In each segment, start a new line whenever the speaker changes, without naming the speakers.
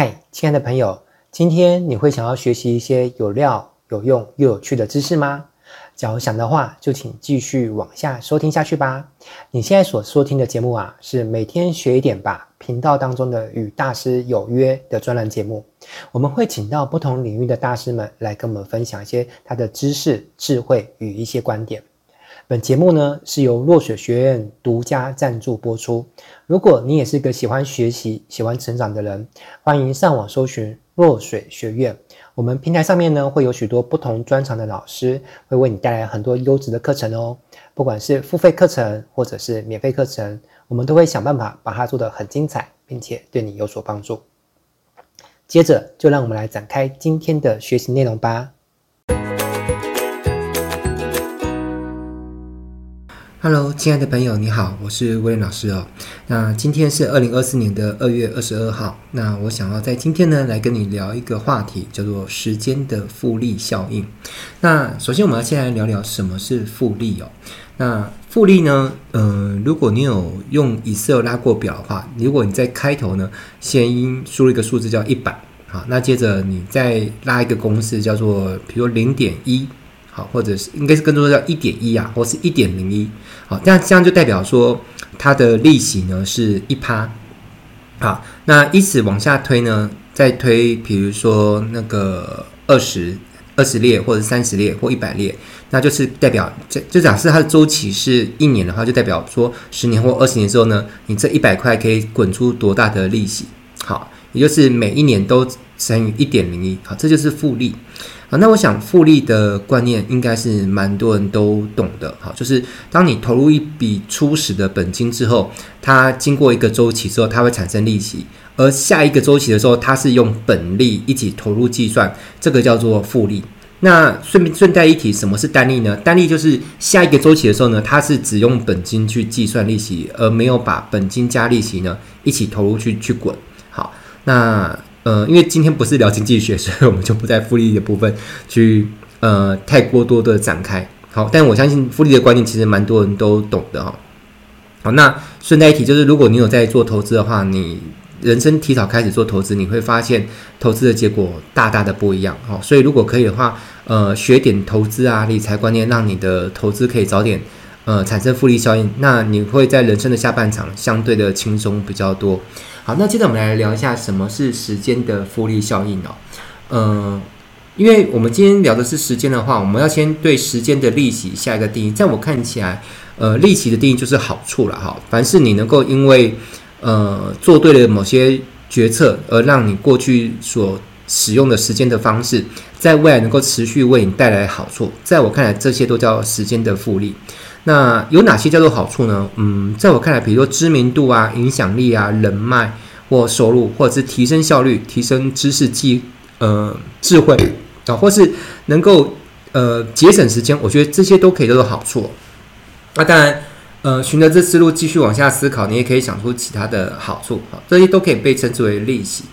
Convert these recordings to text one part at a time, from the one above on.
嗨，亲爱的朋友，今天你会想要学习一些有料、有用又有趣的知识吗？假如想的话，就请继续往下收听下去吧。你现在所收听的节目啊，是每天学一点吧频道当中的与大师有约的专栏节目。我们会请到不同领域的大师们来跟我们分享一些他的知识、智慧与一些观点。本节目呢是由落水学院独家赞助播出。如果你也是个喜欢学习、喜欢成长的人，欢迎上网搜寻落水学院。我们平台上面呢会有许多不同专长的老师，会为你带来很多优质的课程哦。不管是付费课程或者是免费课程，我们都会想办法把它做得很精彩，并且对你有所帮助。接着就让我们来展开今天的学习内容吧。Hello，亲爱的朋友，你好，我是威廉老师哦。那今天是二零二四年的二月二十二号。那我想要在今天呢，来跟你聊一个话题，叫做时间的复利效应。那首先，我们要先来聊聊什么是复利哦。那复利呢，嗯、呃，如果你有用 Excel 拉过表的话，如果你在开头呢，先输入一个数字叫一百，好，那接着你再拉一个公式，叫做比如零点一。好，或者是应该是更多的叫一点一啊，或是一点零一。好，这样这样就代表说它的利息呢是一趴。好，那以此往下推呢，再推，比如说那个二十二十列，或者三十列，或一百列，那就是代表这就假设它的周期是一年的话，就代表说十年或二十年之后呢，你这一百块可以滚出多大的利息？好，也就是每一年都乘以一点零一。好，这就是复利。啊，那我想复利的观念应该是蛮多人都懂的，好，就是当你投入一笔初始的本金之后，它经过一个周期之后，它会产生利息，而下一个周期的时候，它是用本利一起投入计算，这个叫做复利。那顺便顺带一提，什么是单利呢？单利就是下一个周期的时候呢，它是只用本金去计算利息，而没有把本金加利息呢一起投入去去滚。好，那。呃，因为今天不是聊经济学，所以我们就不在复利的部分去呃太过多的展开。好，但我相信复利的观念其实蛮多人都懂的哈。好，那顺带一提，就是如果你有在做投资的话，你人生提早开始做投资，你会发现投资的结果大大的不一样。好，所以如果可以的话，呃，学点投资啊，理财观念，让你的投资可以早点呃产生复利效应，那你会在人生的下半场相对的轻松比较多。好，那接着我们来聊一下什么是时间的复利效应哦。呃，因为我们今天聊的是时间的话，我们要先对时间的利息下一个定义。在我看起来，呃，利息的定义就是好处了哈。凡是你能够因为呃做对了某些决策，而让你过去所使用的时间的方式，在未来能够持续为你带来好处，在我看来，这些都叫时间的复利。那有哪些叫做好处呢？嗯，在我看来，比如说知名度啊、影响力啊、人脉或收入，或者是提升效率、提升知识技呃智慧啊，或是能够呃节省时间，我觉得这些都可以叫做好处。那当然，呃，循着这思路继续往下思考，你也可以想出其他的好处啊，这些都可以被称之为利息。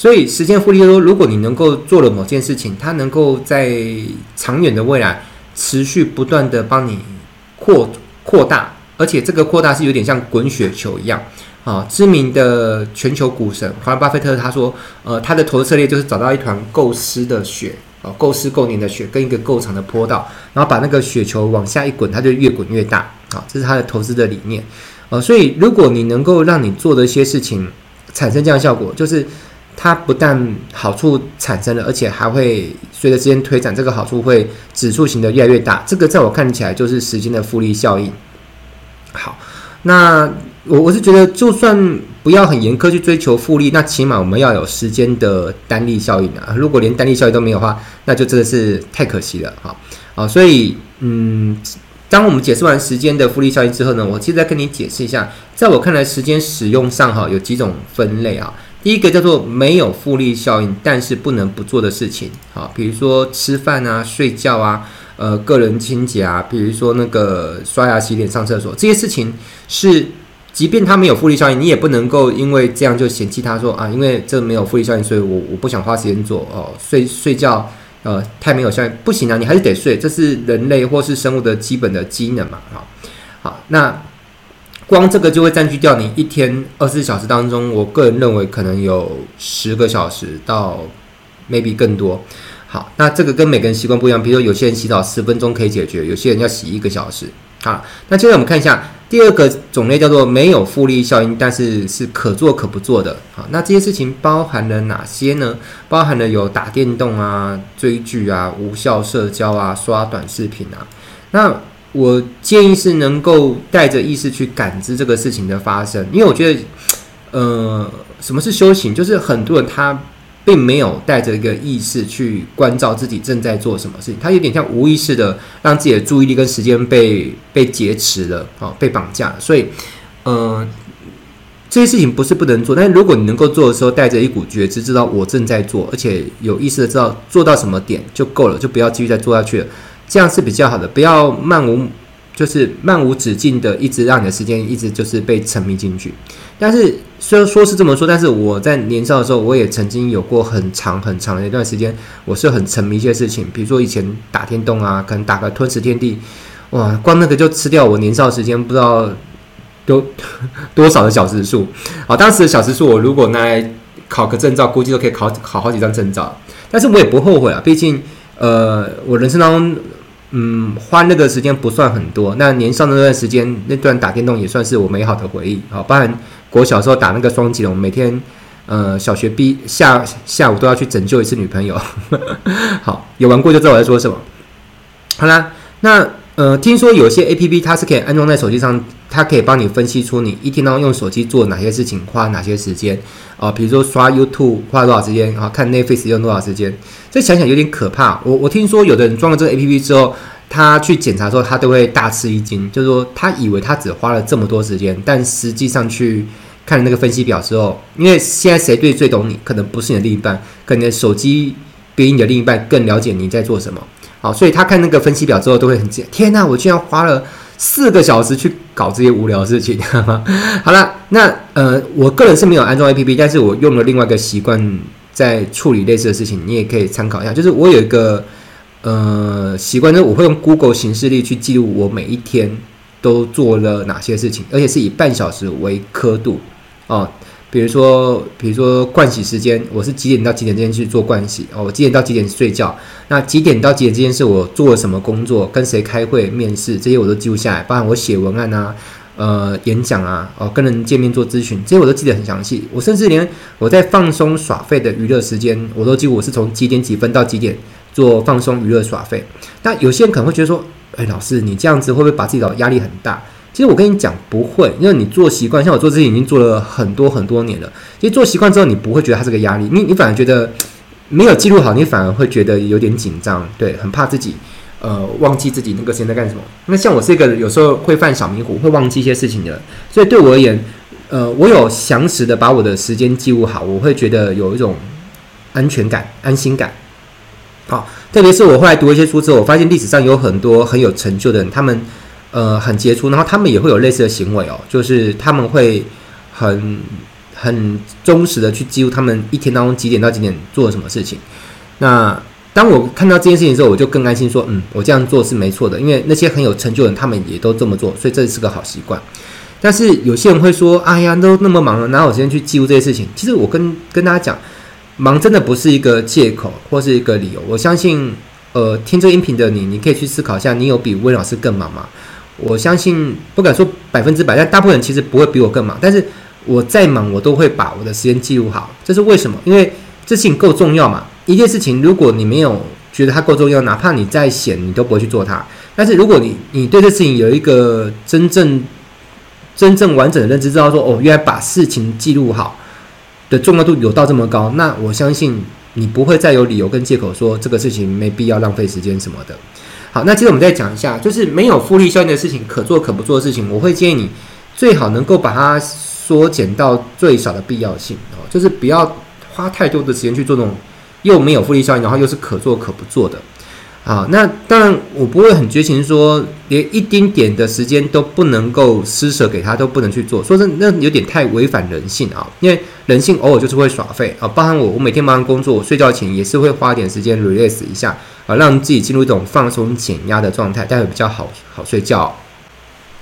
所以，时间复利说，如果你能够做了某件事情，它能够在长远的未来持续不断的帮你。扩扩大，而且这个扩大是有点像滚雪球一样啊。知名的全球股神华伦巴菲特他说，呃，他的投资策略就是找到一团够湿的雪啊，够湿够黏的雪，跟一个够长的坡道，然后把那个雪球往下一滚，它就越滚越大啊。这是他的投资的理念啊。所以，如果你能够让你做的一些事情产生这样效果，就是。它不但好处产生了，而且还会随着时间推展，这个好处会指数型的越来越大。这个在我看起来就是时间的复利效应。好，那我我是觉得，就算不要很严苛去追求复利，那起码我们要有时间的单利效应啊。如果连单利效应都没有的话，那就真的是太可惜了。好，啊，所以嗯，当我们解释完时间的复利效应之后呢，我接着再跟你解释一下，在我看来，时间使用上哈有几种分类啊。第一个叫做没有复利效应，但是不能不做的事情，好，比如说吃饭啊、睡觉啊、呃、个人清洁啊，比如说那个刷牙、洗脸、上厕所这些事情，是即便它没有复利效应，你也不能够因为这样就嫌弃它说啊，因为这没有复利效应，所以我我不想花时间做哦。睡睡觉呃太没有效应，不行啊，你还是得睡，这是人类或是生物的基本的机能嘛，好，好，那。光这个就会占据掉你一天二十四小时当中，我个人认为可能有十个小时到 maybe 更多。好，那这个跟每个人习惯不一样，比如说有些人洗澡十分钟可以解决，有些人要洗一个小时。好，那接着我们看一下第二个种类，叫做没有复利效应，但是是可做可不做的。好，那这些事情包含了哪些呢？包含了有打电动啊、追剧啊、无效社交啊、刷短视频啊。那我建议是能够带着意识去感知这个事情的发生，因为我觉得，呃，什么是修行？就是很多人他。并没有带着一个意识去关照自己正在做什么事情，他有点像无意识的让自己的注意力跟时间被被劫持了，啊，被绑架。所以，呃，这些事情不是不能做，但是如果你能够做的时候，带着一股觉知，知道我正在做，而且有意识的知道做到什么点就够了，就不要继续再做下去了，这样是比较好的。不要漫无。就是漫无止境的，一直让你的时间一直就是被沉迷进去。但是虽然说是这么说，但是我在年少的时候，我也曾经有过很长很长的一段时间，我是很沉迷一些事情，比如说以前打天洞啊，可能打个吞食天地，哇，光那个就吃掉我年少时间，不知道多 多少的小时数。好，当时的小时数，我如果拿来考个证照，估计都可以考考好几张证照。但是我也不后悔啊，毕竟呃，我人生当中。嗯，花那个时间不算很多。那年少的那段时间，那段打电动也算是我美好的回忆。好，不然我小时候打那个双击龙，每天呃小学毕下下午都要去拯救一次女朋友。好，有玩过就知道我在说什么。好啦，那呃，听说有些 APP 它是可以安装在手机上，它可以帮你分析出你一天当中用手机做哪些事情，花哪些时间啊？比如说刷 YouTube 花多少时间啊？看 Netflix 用多少时间？这想想有点可怕。我我听说有的人装了这个 APP 之后，他去检查之后，他都会大吃一惊，就是说他以为他只花了这么多时间，但实际上去看那个分析表之后，因为现在谁对最懂你，可能不是你的另一半，可能手机比你的另一半更了解你在做什么。好，所以他看那个分析表之后，都会很惊，天哪，我居然花了四个小时去搞这些无聊的事情。好了，那呃，我个人是没有安装 APP，但是我用了另外一个习惯。在处理类似的事情，你也可以参考一下。就是我有一个呃习惯，就是我会用 Google 行事历去记录我每一天都做了哪些事情，而且是以半小时为刻度哦。比如说，比如说盥洗时间，我是几点到几点之间去做盥洗哦？我几点到几点睡觉？那几点到几点之间是我做了什么工作？跟谁开会、面试？这些我都记录下来，包含我写文案啊。呃，演讲啊，哦，跟人见面做咨询，这些我都记得很详细。我甚至连我在放松耍废的娱乐时间，我都记我是从几点几分到几点做放松娱乐耍废。那有些人可能会觉得说，哎，老师，你这样子会不会把自己的压力很大？其实我跟你讲，不会，因为你做习惯，像我做这些已经做了很多很多年了。其实做习惯之后，你不会觉得它是个压力，你你反而觉得没有记录好，你反而会觉得有点紧张，对，很怕自己。呃，忘记自己那个时间在干什么？那像我是一个有时候会犯小迷糊，会忘记一些事情的，所以对我而言，呃，我有详实的把我的时间记录好，我会觉得有一种安全感、安心感。好，特别是我后来读一些书之后，我发现历史上有很多很有成就的人，他们呃很杰出，然后他们也会有类似的行为哦，就是他们会很很忠实的去记录他们一天当中几点到几点做了什么事情。那当我看到这件事情的时候，我就更安心说，嗯，我这样做是没错的，因为那些很有成就的人，他们也都这么做，所以这是个好习惯。但是有些人会说，哎呀，都那么忙了，哪有时间去记录这些事情？其实我跟跟大家讲，忙真的不是一个借口或是一个理由。我相信，呃，听这音频的你，你可以去思考一下，你有比温老师更忙吗？我相信不敢说百分之百，但大部分人其实不会比我更忙。但是我再忙，我都会把我的时间记录好。这是为什么？因为这事情够重要嘛。一件事情，如果你没有觉得它够重要，哪怕你再闲，你都不会去做它。但是如果你你对这事情有一个真正真正完整的认知，知道说哦，原来把事情记录好的重要度有到这么高，那我相信你不会再有理由跟借口说这个事情没必要浪费时间什么的。好，那接着我们再讲一下，就是没有复利效应的事情，可做可不做的事情，我会建议你最好能够把它缩减到最少的必要性哦，就是不要花太多的时间去做这种。又没有复利效应，然后又是可做可不做的，啊，那当然我不会很绝情说，连一丁点的时间都不能够施舍给他，都不能去做，说是那有点太违反人性啊，因为人性偶尔就是会耍废啊，包含我，我每天忙完工作，我睡觉前也是会花点时间 relax 一下啊，让自己进入一种放松减压的状态，待会比较好好睡觉，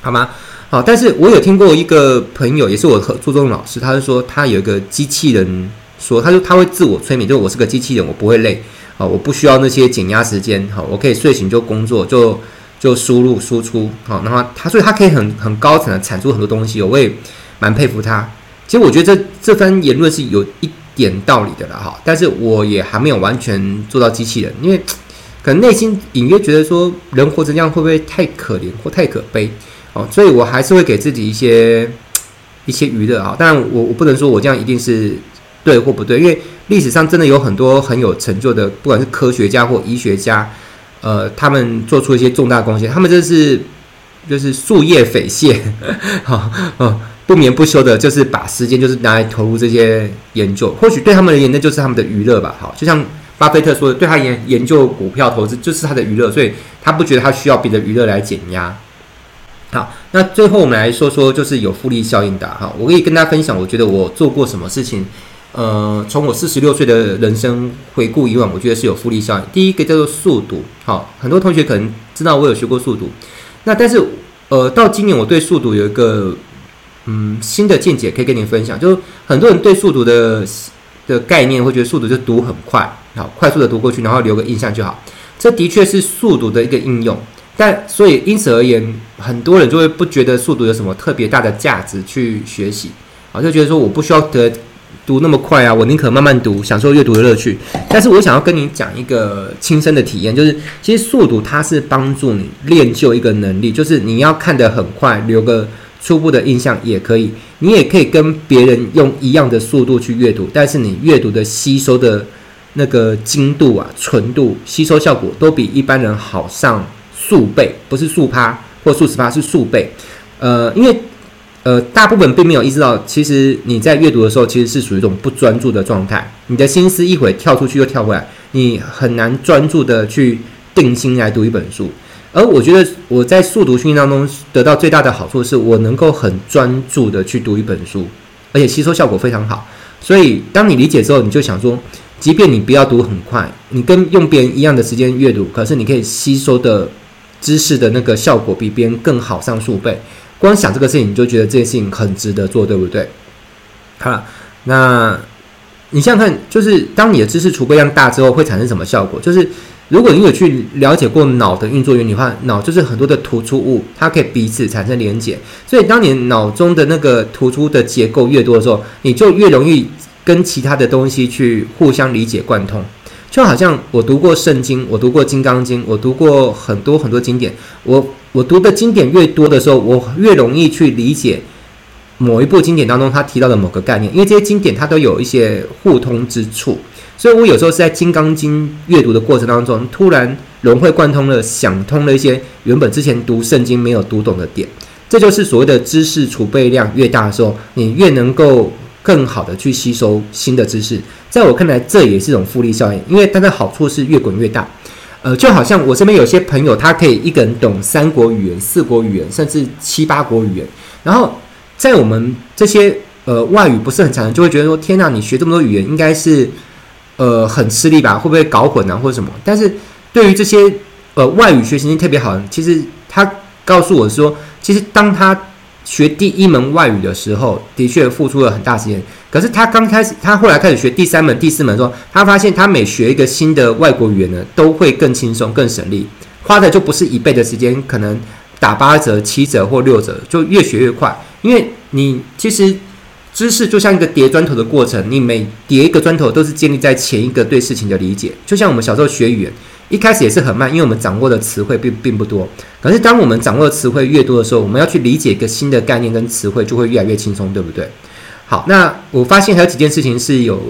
好吗？好，但是我有听过一个朋友，也是我合作中老师，他是说他有一个机器人说，他说他会自我催眠，就我是个机器人，我不会累，啊，我不需要那些减压时间，好，我可以睡醒就工作，就就输入输出，好，然后他所以他可以很很高层的产出很多东西，我也蛮佩服他。其实我觉得这这番言论是有一点道理的了哈，但是我也还没有完全做到机器人，因为可能内心隐约觉得说，人活成这样会不会太可怜或太可悲哦？所以我还是会给自己一些一些娱乐啊。但，我我不能说我这样一定是对或不对，因为历史上真的有很多很有成就的，不管是科学家或医学家，呃，他们做出一些重大贡献，他们这是就是夙夜匪懈，好 哦。不眠不休的，就是把时间就是拿来投入这些研究，或许对他们而言，那就是他们的娱乐吧。好，就像巴菲特说的，对他研研究股票投资就是他的娱乐，所以他不觉得他需要别的娱乐来减压。好，那最后我们来说说，就是有复利效应的哈。我可以跟大家分享，我觉得我做过什么事情。呃，从我四十六岁的人生回顾以往，我觉得是有复利效应。第一个叫做速读，好，很多同学可能知道我有学过速读，那但是呃，到今年我对速读有一个。嗯，新的见解可以跟您分享，就是很多人对速读的的概念会觉得速读就读很快，好，快速的读过去，然后留个印象就好。这的确是速读的一个应用，但所以因此而言，很多人就会不觉得速读有什么特别大的价值去学习，啊，就觉得说我不需要得读那么快啊，我宁可慢慢读，享受阅读的乐趣。但是我想要跟你讲一个亲身的体验，就是其实速读它是帮助你练就一个能力，就是你要看得很快，留个。初步的印象也可以，你也可以跟别人用一样的速度去阅读，但是你阅读的吸收的那个精度啊、纯度、吸收效果都比一般人好上数倍，不是数趴或数十趴，是数倍。呃，因为呃，大部分并没有意识到，其实你在阅读的时候，其实是属于一种不专注的状态，你的心思一会跳出去又跳回来，你很难专注的去定心来读一本书。而我觉得我在速读训练当中得到最大的好处是，我能够很专注的去读一本书，而且吸收效果非常好。所以当你理解之后，你就想说，即便你不要读很快，你跟用别人一样的时间阅读，可是你可以吸收的知识的那个效果比别人更好上数倍。光想这个事情，你就觉得这件事情很值得做，对不对？好，那你想想看，就是当你的知识储备量大之后，会产生什么效果？就是。如果你有去了解过脑的运作原理的话，脑就是很多的突出物，它可以彼此产生连结。所以，当你脑中的那个突出的结构越多的时候，你就越容易跟其他的东西去互相理解贯通。就好像我读过圣经，我读过金刚经，我读过很多很多经典。我我读的经典越多的时候，我越容易去理解某一部经典当中他提到的某个概念，因为这些经典它都有一些互通之处。所以，我有时候是在《金刚经》阅读的过程当中，突然融会贯通了，想通了一些原本之前读圣经没有读懂的点。这就是所谓的知识储备量越大的时候，你越能够更好的去吸收新的知识。在我看来，这也是一种复利效应，因为它的好处是越滚越大。呃，就好像我身边有些朋友，他可以一个人懂三国语言、四国语言，甚至七八国语言。然后，在我们这些呃外语不是很强的，就会觉得说：天哪，你学这么多语言，应该是。呃，很吃力吧？会不会搞混啊，或者什么？但是对于这些呃外语学习性特别好的，其实他告诉我说，其实当他学第一门外语的时候，的确付出了很大时间。可是他刚开始，他后来开始学第三门、第四门的时候，他发现他每学一个新的外国语言呢，都会更轻松、更省力，花的就不是一倍的时间，可能打八折、七折或六折，就越学越快。因为你其实。知识就像一个叠砖头的过程，你每叠一个砖头都是建立在前一个对事情的理解。就像我们小时候学语言，一开始也是很慢，因为我们掌握的词汇并并不多。可是当我们掌握的词汇越多的时候，我们要去理解一个新的概念跟词汇就会越来越轻松，对不对？好，那我发现还有几件事情是有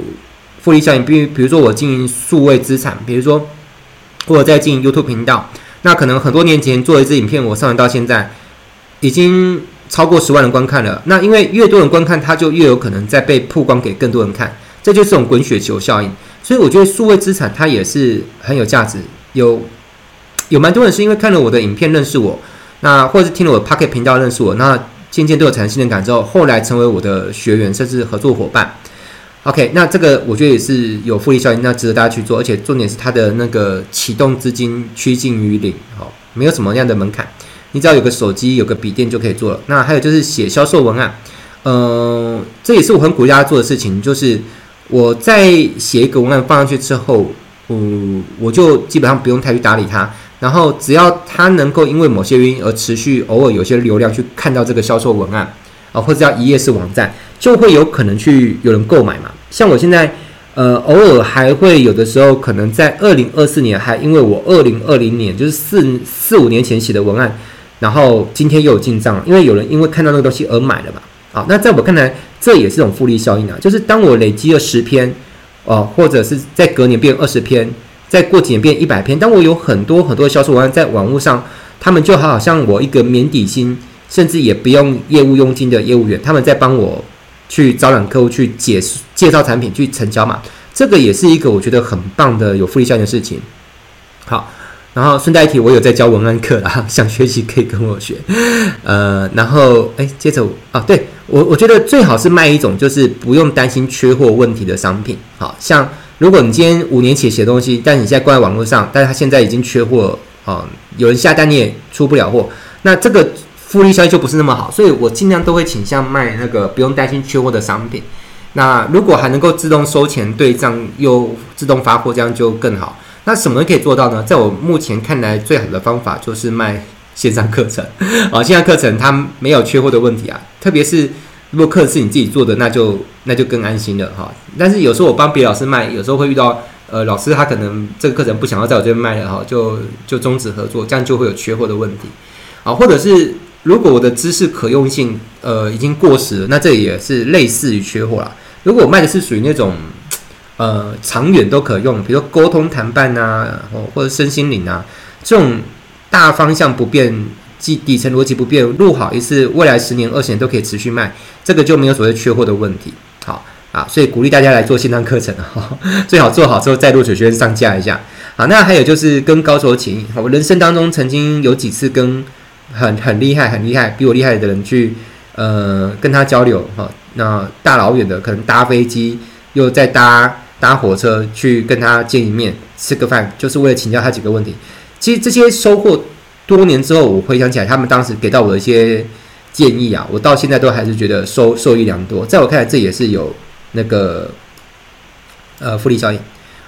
复利效应，比比如说我经营数位资产，比如说我在经营 YouTube 频道，那可能很多年前做一支影片，我上传到现在已经。超过十万人观看了，那因为越多人观看，它就越有可能再被曝光给更多人看，这就是这种滚雪球效应。所以我觉得数位资产它也是很有价值。有有蛮多人是因为看了我的影片认识我，那或者是听了我的 Pocket 频道认识我，那渐渐都有产生信任感之后，后来成为我的学员甚至合作伙伴。OK，那这个我觉得也是有复利效应，那值得大家去做。而且重点是它的那个启动资金趋近于零，哦，没有什么样的门槛。你只要有个手机、有个笔电就可以做了。那还有就是写销售文案，呃，这也是我很鼓励大家做的事情，就是我在写一个文案放上去之后，嗯，我就基本上不用太去打理它。然后只要它能够因为某些原因而持续偶尔有些流量去看到这个销售文案啊，或者叫一页式网站，就会有可能去有人购买嘛。像我现在。呃，偶尔还会有的时候，可能在二零二四年，还因为我二零二零年就是四四五年前写的文案，然后今天又有进账，因为有人因为看到那个东西而买了嘛。那在我看来，这也是一种复利效应啊。就是当我累积了十篇，哦、或者是在隔年变二十篇，再过几年变一百篇，当我有很多很多销售文案在网络上，他们就好像我一个免底薪，甚至也不用业务佣金的业务员，他们在帮我。去招揽客户，去解释介绍产品，去成交嘛，这个也是一个我觉得很棒的有复利效应的事情。好，然后顺带一提，我有在教文案课啦，想学习可以跟我学。呃，然后哎，接着啊，对我我觉得最好是卖一种就是不用担心缺货问题的商品。好像如果你今天五年前写东西，但你现在挂在网络上，但是它现在已经缺货啊，有人下单你也出不了货，那这个。复利效益就不是那么好，所以我尽量都会倾向卖那个不用担心缺货的商品。那如果还能够自动收钱对账又自动发货，这样就更好。那什么可以做到呢？在我目前看来，最好的方法就是卖线上课程啊，线上课程它没有缺货的问题啊。特别是如果课是你自己做的，那就那就更安心了哈。但是有时候我帮别的老师卖，有时候会遇到呃老师他可能这个课程不想要在我这边卖了哈，就就终止合作，这样就会有缺货的问题啊，或者是。如果我的知识可用性呃已经过时了，那这也是类似于缺货啦。如果我卖的是属于那种呃长远都可用，比如说沟通谈判啊，或者身心灵啊，这种大方向不变，即底层逻辑不变，录好一次，未来十年、二十年都可以持续卖，这个就没有所谓缺货的问题。好啊，所以鼓励大家来做线上课程啊，最好做好之后再录取学员上架一下。好，那还有就是跟高手请益。我人生当中曾经有几次跟很很厉害，很厉害，比我厉害的人去，呃，跟他交流哈。那大老远的，可能搭飞机，又再搭搭火车去跟他见一面，吃个饭，就是为了请教他几个问题。其实这些收获，多年之后我回想起来，他们当时给到我的一些建议啊，我到现在都还是觉得收受益良多。在我看来，这也是有那个呃复利效应。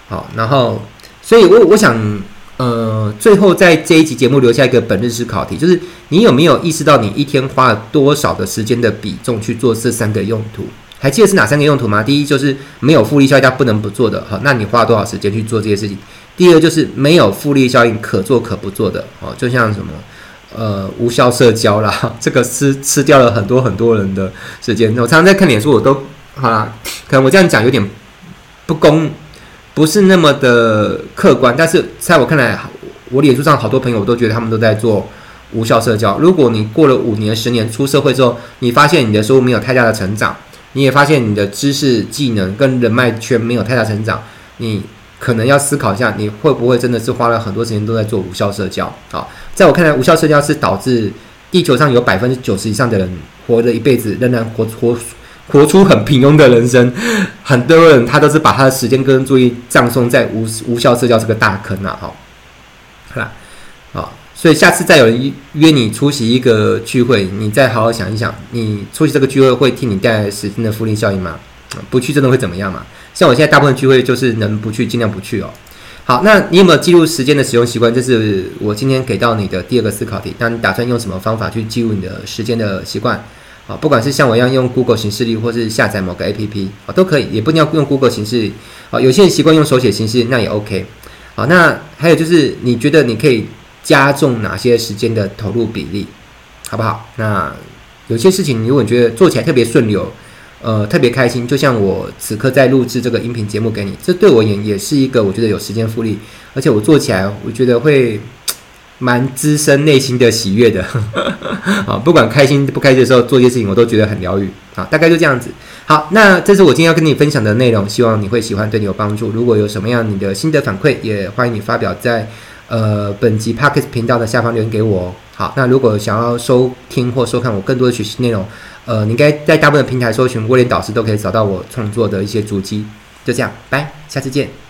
好，然后，所以我我想。呃，最后在这一集节目留下一个本日思考题，就是你有没有意识到你一天花了多少的时间的比重去做这三个用途？还记得是哪三个用途吗？第一就是没有复利效应，它不能不做的，好，那你花了多少时间去做这些事情？第二就是没有复利效应，可做可不做的，哦，就像什么呃无效社交啦，这个吃吃掉了很多很多人的时间。我常常在看脸书，我都好啦，可能我这样讲有点不公。不是那么的客观，但是在我看来，我脸书上好多朋友我都觉得他们都在做无效社交。如果你过了五年、十年出社会之后，你发现你的收入没有太大的成长，你也发现你的知识、技能跟人脉圈没有太大成长，你可能要思考一下，你会不会真的是花了很多时间都在做无效社交？好，在我看来，无效社交是导致地球上有百分之九十以上的人活了一辈子仍然活活。活出很平庸的人生，很多人他都是把他的时间跟注意葬送在无无效社交这个大坑啊！哈，好啦，好，所以下次再有人约你出席一个聚会，你再好好想一想，你出席这个聚会会替你带来时间的复利效应吗？不去真的会怎么样嘛？像我现在大部分聚会就是能不去尽量不去哦。好，那你有没有记录时间的使用习惯？这是我今天给到你的第二个思考题。那你打算用什么方法去记录你的时间的习惯？啊，不管是像我一样用 Google 形式，力，或是下载某个 APP 啊，都可以，也不一定要用 Google 形式啊。有些人习惯用手写形式，那也 OK。好，那还有就是，你觉得你可以加重哪些时间的投入比例，好不好？那有些事情，如果你觉得做起来特别顺流，呃，特别开心，就像我此刻在录制这个音频节目给你，这对我也也是一个我觉得有时间复利，而且我做起来我觉得会。蛮滋生内心的喜悦的，啊，不管开心不开心的时候做一些事情，我都觉得很疗愈啊。大概就这样子。好，那这是我今天要跟你分享的内容，希望你会喜欢，对你有帮助。如果有什么样你的心得反馈，也欢迎你发表在呃本集 Podcast 频道的下方留言给我。哦好，那如果想要收听或收看我更多的学习内容，呃，你应该在大部分平台搜寻威廉导师，都可以找到我创作的一些足迹。就这样，拜，下次见。